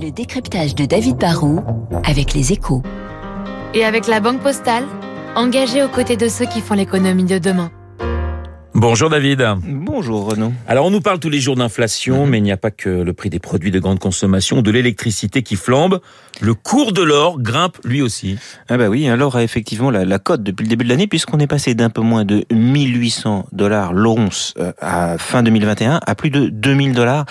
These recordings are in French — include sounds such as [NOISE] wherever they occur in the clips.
Le décryptage de David Barrault avec les échos. Et avec la Banque Postale, engagée aux côtés de ceux qui font l'économie de demain. Bonjour David. Bonjour Renaud. Alors on nous parle tous les jours d'inflation, mais il n'y a pas que le prix des produits de grande consommation, de l'électricité qui flambe. Le cours de l'or grimpe lui aussi. Ah bah oui, l'or a effectivement la, la cote depuis le début de l'année puisqu'on est passé d'un peu moins de 1800 dollars l'once euh, à fin 2021 à plus de 2000 dollars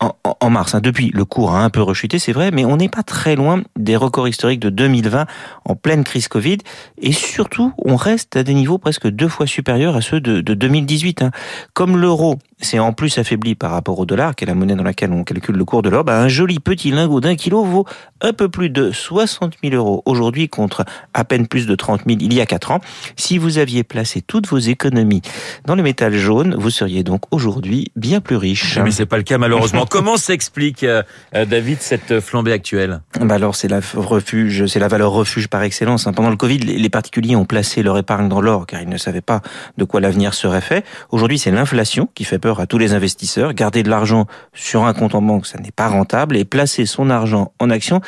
en, en, mars. Hein. Depuis, le cours a un peu rechuté, c'est vrai, mais on n'est pas très loin des records historiques de 2020 en pleine crise Covid et surtout, on reste à des niveaux presque deux fois supérieurs à ceux de, de 2018. Hein. Comme l'euro s'est en plus affaibli par rapport au dollar, qui est la monnaie dans laquelle on calcule le cours de l'or, bah un joli petit lingot d'un kilo vaut un peu plus de 60 000 euros aujourd'hui contre à peine plus de 30 000 il y a 4 ans. Si vous aviez placé toutes vos économies dans le métal jaune, vous seriez donc aujourd'hui bien plus riche. Mais c'est pas le cas malheureusement. [LAUGHS] Comment s'explique, euh, David, cette flambée actuelle? Bah Alors c'est la refuge, c'est la valeur refuge par excellence. Hein. Pendant le Covid, les particuliers ont placé leur épargne dans l'or car ils ne savaient pas de quoi l'avenir serait fait. Aujourd'hui, c'est l'inflation qui fait peur à tous les investisseurs. Garder de l'argent sur un compte en banque, ça n'est pas rentable et placer son argent en action,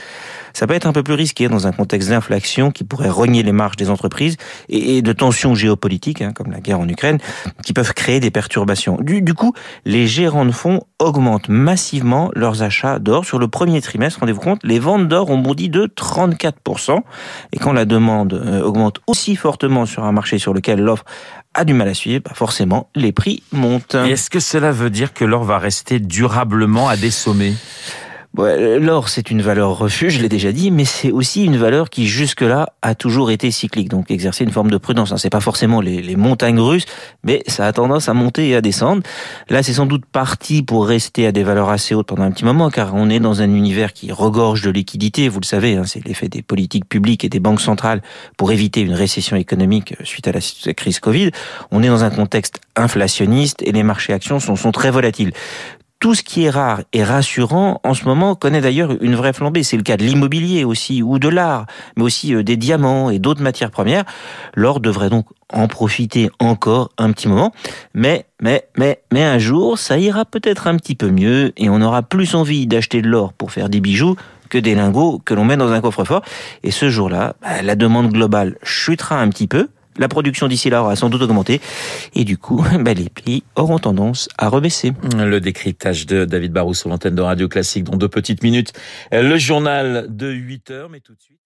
ça peut être un peu plus risqué dans un contexte d'inflation qui pourrait rogner les marges des entreprises et de tensions géopolitiques, hein, comme la guerre en Ukraine, qui peuvent créer des perturbations. Du, coup, les gérants de fonds augmentent massivement leurs achats d'or. Sur le premier trimestre, rendez-vous compte, les ventes d'or ont bondi de 34%. Et quand la demande euh, augmente aussi fortement sur un marché sur lequel l'offre a du mal à suivre, bah forcément, les prix montent. Est-ce que cela veut dire que l'or va rester durablement à des sommets? L'or, c'est une valeur refuge, je l'ai déjà dit, mais c'est aussi une valeur qui jusque-là a toujours été cyclique, donc exercer une forme de prudence. Hein. C'est pas forcément les, montagnes russes, mais ça a tendance à monter et à descendre. Là, c'est sans doute parti pour rester à des valeurs assez hautes pendant un petit moment, car on est dans un univers qui regorge de liquidités. Vous le savez, hein, c'est l'effet des politiques publiques et des banques centrales pour éviter une récession économique suite à la crise Covid. On est dans un contexte inflationniste et les marchés actions sont très volatiles tout ce qui est rare et rassurant en ce moment connaît d'ailleurs une vraie flambée. C'est le cas de l'immobilier aussi, ou de l'art, mais aussi euh, des diamants et d'autres matières premières. L'or devrait donc en profiter encore un petit moment. Mais, mais, mais, mais un jour, ça ira peut-être un petit peu mieux et on aura plus envie d'acheter de l'or pour faire des bijoux que des lingots que l'on met dans un coffre-fort. Et ce jour-là, bah, la demande globale chutera un petit peu la production d'ici là aura sans doute augmenté et du coup, [LAUGHS] bah, les prix auront tendance à rebaisser. Le décryptage de David Barrou sur l'antenne de Radio Classique dans deux petites minutes. Le journal de 8 heures, mais tout de suite.